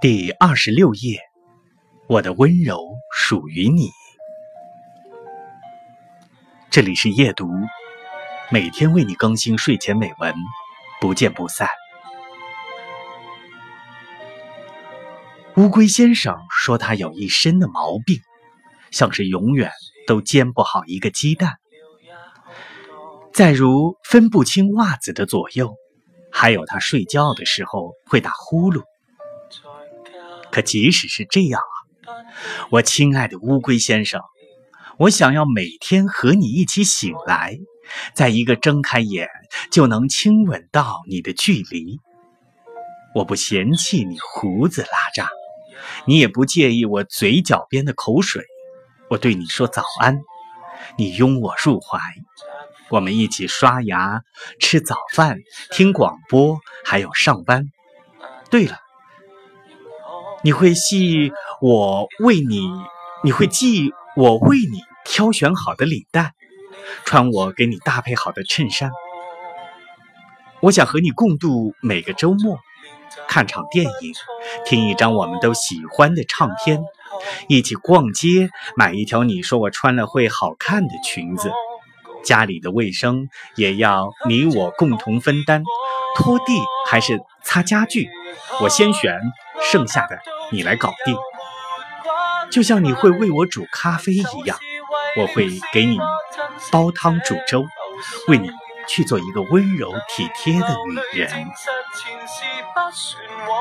第二十六页，我的温柔属于你。这里是夜读，每天为你更新睡前美文，不见不散。乌龟先生说他有一身的毛病，像是永远都煎不好一个鸡蛋。再如分不清袜子的左右，还有他睡觉的时候会打呼噜。可即使是这样啊，我亲爱的乌龟先生，我想要每天和你一起醒来，在一个睁开眼就能亲吻到你的距离。我不嫌弃你胡子拉碴，你也不介意我嘴角边的口水。我对你说早安，你拥我入怀，我们一起刷牙、吃早饭、听广播，还有上班。对了。你会系我为你，你会系我为你挑选好的领带，穿我给你搭配好的衬衫。我想和你共度每个周末，看场电影，听一张我们都喜欢的唱片，一起逛街，买一条你说我穿了会好看的裙子。家里的卫生也要你我共同分担，拖地还是擦家具，我先选。剩下的你来搞定，就像你会为我煮咖啡一样，我会给你煲汤煮粥，为你去做一个温柔体贴的女人。